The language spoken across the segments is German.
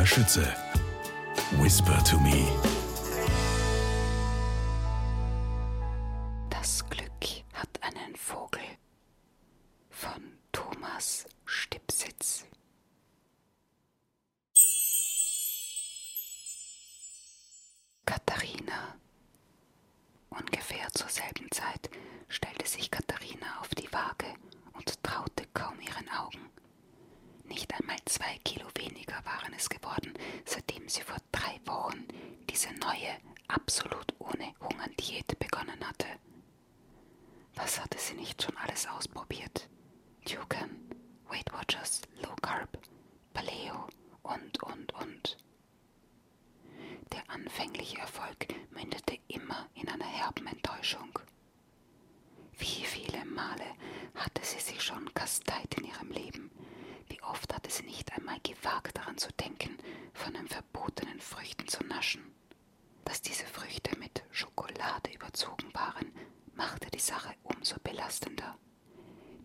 Maria Schütze. Whisper to me. Das Glück hat einen Vogel von Thomas Stipsitz. Katharina. Ungefähr zur selben Zeit stellte sich Katharina auf die Waage und traute kaum ihren Augen. Nicht einmal zwei Kilo weniger waren es geworden, seitdem sie vor drei Wochen diese neue, absolut ohne Hungern-Diät begonnen hatte. Was hatte sie nicht schon alles ausprobiert? Dukan, Weight Watchers, Low Carb, Paleo und, und, und. Der anfängliche Erfolg mündete immer in einer herben Enttäuschung. Wie viele Male hatte sie sich schon kasteit in ihrem Leben? Oft hatte sie nicht einmal gewagt daran zu denken, von den verbotenen Früchten zu naschen? Dass diese Früchte mit Schokolade überzogen waren, machte die Sache umso belastender.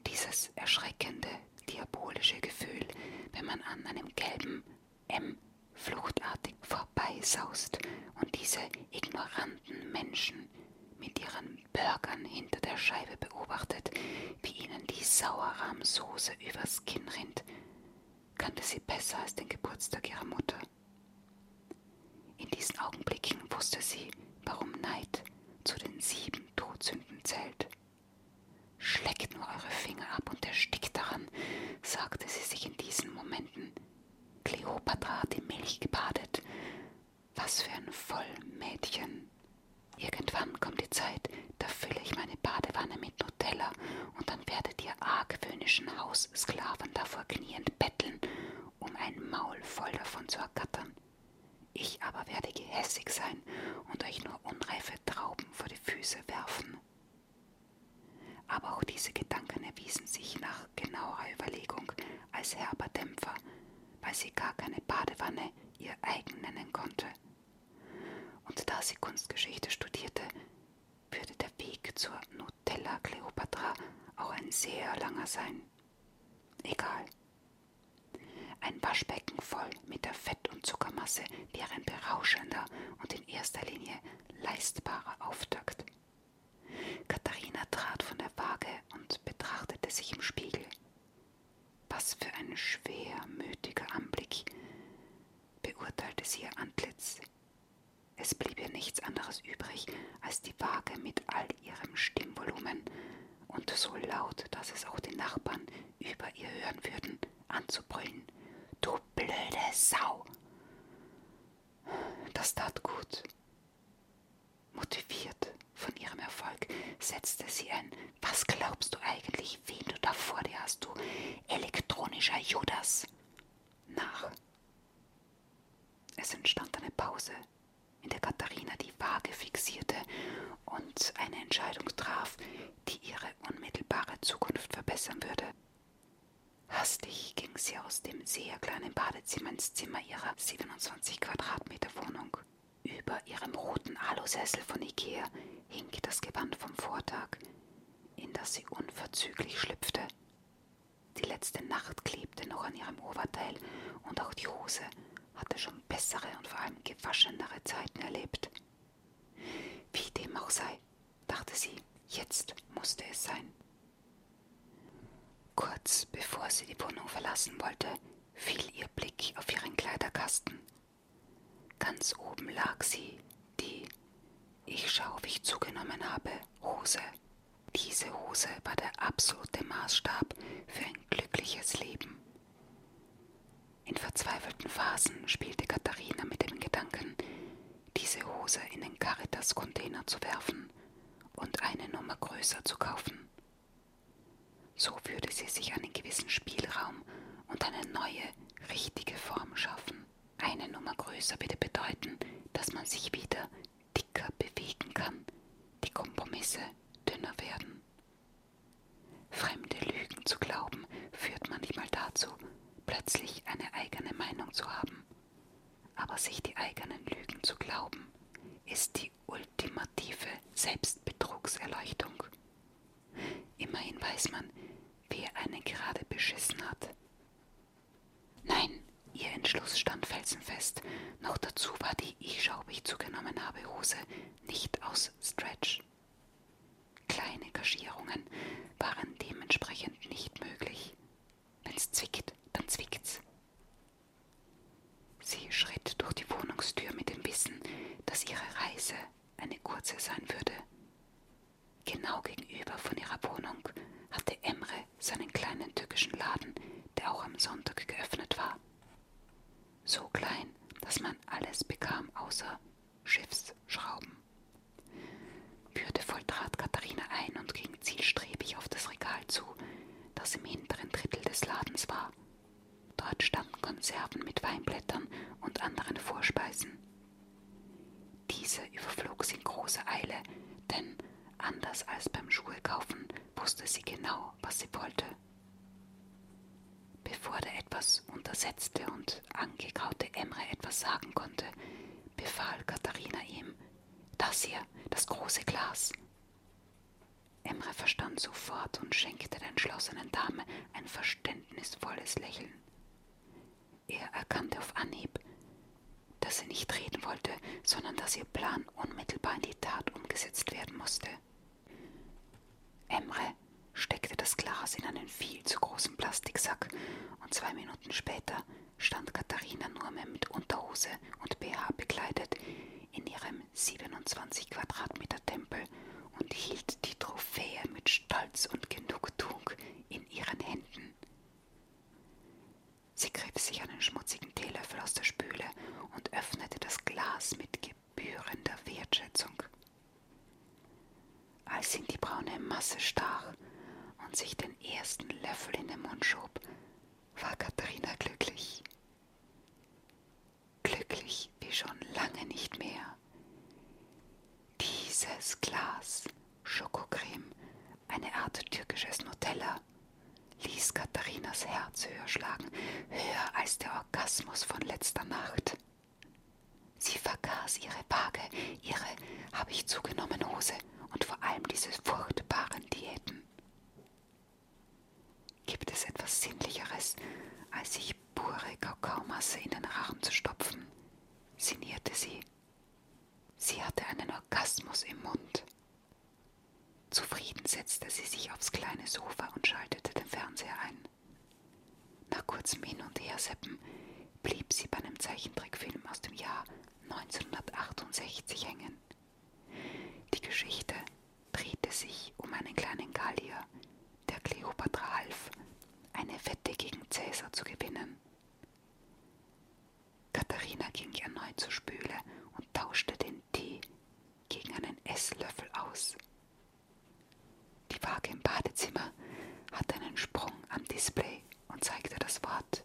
Dieses erschreckende, diabolische Gefühl, wenn man an einem gelben M fluchtartig vorbeisaust und diese ignoranten Menschen mit ihren Burgern hinter der Scheibe beobachtet, wie ihnen die Sauerrahmsoße übers Kinn rinnt, kannte sie besser als den Geburtstag ihrer Mutter. In diesen Augenblicken wusste sie, warum Neid zu den sieben Todsünden zählt. Schleckt nur eure Finger ab und erstickt daran, sagte sie sich in diesen Momenten. Kleopatra hat in Milch gebadet. Was für ein Vollmädchen. Irgendwann kommt die Zeit, da fülle ich meine Badewanne mit Nutella und dann werdet ihr argwöhnischen Haussklaven davor kniend betteln, um ein Maul voll davon zu ergattern. Ich aber werde gehässig sein und euch nur unreife Trauben vor die Füße werfen. Aber auch diese Gedanken erwiesen sich nach genauerer Überlegung als herber Dämpfer, weil sie gar keine Badewanne ihr eigen nennen konnte. Und da sie Kunstgeschichte studierte, würde der Weg zur Nutella Cleopatra auch ein sehr langer sein. Egal. Ein Waschbecken voll mit der Fett- und Zuckermasse wäre ein berauschender und in erster Linie leistbarer Auftakt. Katharina trat von der Waage und betrachtete sich im Spiegel. Was für ein schwermütiger Anblick, beurteilte sie ihr Antlitz. Es blieb ihr nichts anderes übrig, als die Waage mit all ihrem Stimmvolumen und so laut, dass es auch die Nachbarn über ihr hören würden, anzubrüllen. Du blöde Sau! Das tat gut. Motiviert von ihrem Erfolg setzte sie ein Was glaubst du eigentlich, wen du da vor dir hast, du elektronischer Judas? nach. Es entstand eine Pause, in der Katharina die Waage fixierte und eine Entscheidung traf, die ihre unmittelbare Zukunft verbessern würde. Hastig ging sie aus dem sehr kleinen Badezimmer ins Zimmer ihrer 27 Quadratmeter Wohnung. Über ihrem roten Alusessel von Ikea hing das Gewand vom Vortag, in das sie unverzüglich schlüpfte. Die letzte Nacht klebte noch an ihrem Oberteil und auch die Hose hatte schon bessere und vor allem gewaschenere Zeiten erlebt. Wie dem auch sei, dachte sie, jetzt musste es sein. Kurz bevor sie die Wohnung verlassen wollte, fiel ihr Blick auf ihren Kleiderkasten. Ganz oben lag sie, die, ich schau, wie ich zugenommen habe, Hose. Diese Hose war der absolute Maßstab für ein glückliches Leben. In verzweifelten Phasen spielte Katharina mit dem Gedanken, diese Hose in den Caritas-Container zu werfen und eine Nummer größer zu kaufen. So würde sie sich einen gewissen Spielraum und eine neue, richtige Form schaffen. Eine Nummer größer würde bedeuten, dass man sich wieder dicker bewegen kann, die Kompromisse dünner werden. Beschissen hat. Nein, ihr Entschluss stand felsenfest. Noch dazu war die Ich schau, ob ich zugenommen habe Hose nicht aus Stretch. Kleine Kaschierungen waren dementsprechend nicht möglich. Wenn's zwickt, dann zwickt's. Sie schritt durch die Wohnungstür mit dem Wissen, dass ihre Reise eine kurze sein würde. Genau gegenüber von ihrer Wohnung hatte Emre seinen kleinen türkischen Laden, der auch am Sonntag geöffnet war. So klein, dass man alles bekam außer Schiffsschrauben. Würdevoll trat Katharina ein und ging zielstrebig auf das Regal zu, das im hinteren Drittel des Ladens war. Dort standen Konserven mit Weinblättern und anderen Vorspeisen. Diese überflog sie in großer Eile, denn anders als beim Schuhekaufen wusste sie genau, was sie wollte. Etwas untersetzte und angegraute Emre etwas sagen konnte, befahl Katharina ihm, das hier, das große Glas. Emre verstand sofort und schenkte der entschlossenen Dame ein verständnisvolles Lächeln. Er erkannte auf Anhieb, dass sie nicht reden wollte, sondern dass ihr Plan unmittelbar in die Tat umgesetzt werden musste. Emre steckte das Glas in einen viel zu großen Plastiksack. Und zwei Minuten später stand Katharina nur mehr mit Unterhose und BH bekleidet in ihrem 27 Quadratmeter Tempel und hielt die Trophäe mit Stolz und Genugtuung in ihren Händen. Sie griff sich einen schmutzigen Teelöffel aus der Spüle und öffnete das Glas mit gebührender Wertschätzung. Als sie in die braune Masse stach und sich den ersten Löffel in den Mund schob, war Katharina glücklich. Glücklich wie schon lange nicht mehr. Dieses Glas Schokocreme, eine Art türkisches Nutella, ließ Katharinas Herz höher schlagen, höher als der Orgasmus von letzter Nacht. Sie vergaß ihre Waage, ihre habe ich zugenommen Hose und vor allem diese furchtbaren Diäten. Gibt es etwas Sinnlicheres, als sich pure Kakaomasse in den Rachen zu stopfen? sinnierte sie. Sie hatte einen Orgasmus im Mund. Zufrieden setzte sie sich aufs kleine Sofa und schaltete den Fernseher ein. Nach kurzem Hin- und Herseppen blieb sie bei einem Zeichentrickfilm aus dem Jahr 1968 hängen. Die Geschichte drehte sich um einen kleinen Gallier, der Kleopatra half, eine Wette gegen Cäsar zu gewinnen. Katharina ging erneut zur Spüle und tauschte den Tee gegen einen Esslöffel aus. Die Waage im Badezimmer hatte einen Sprung am Display und zeigte das Wort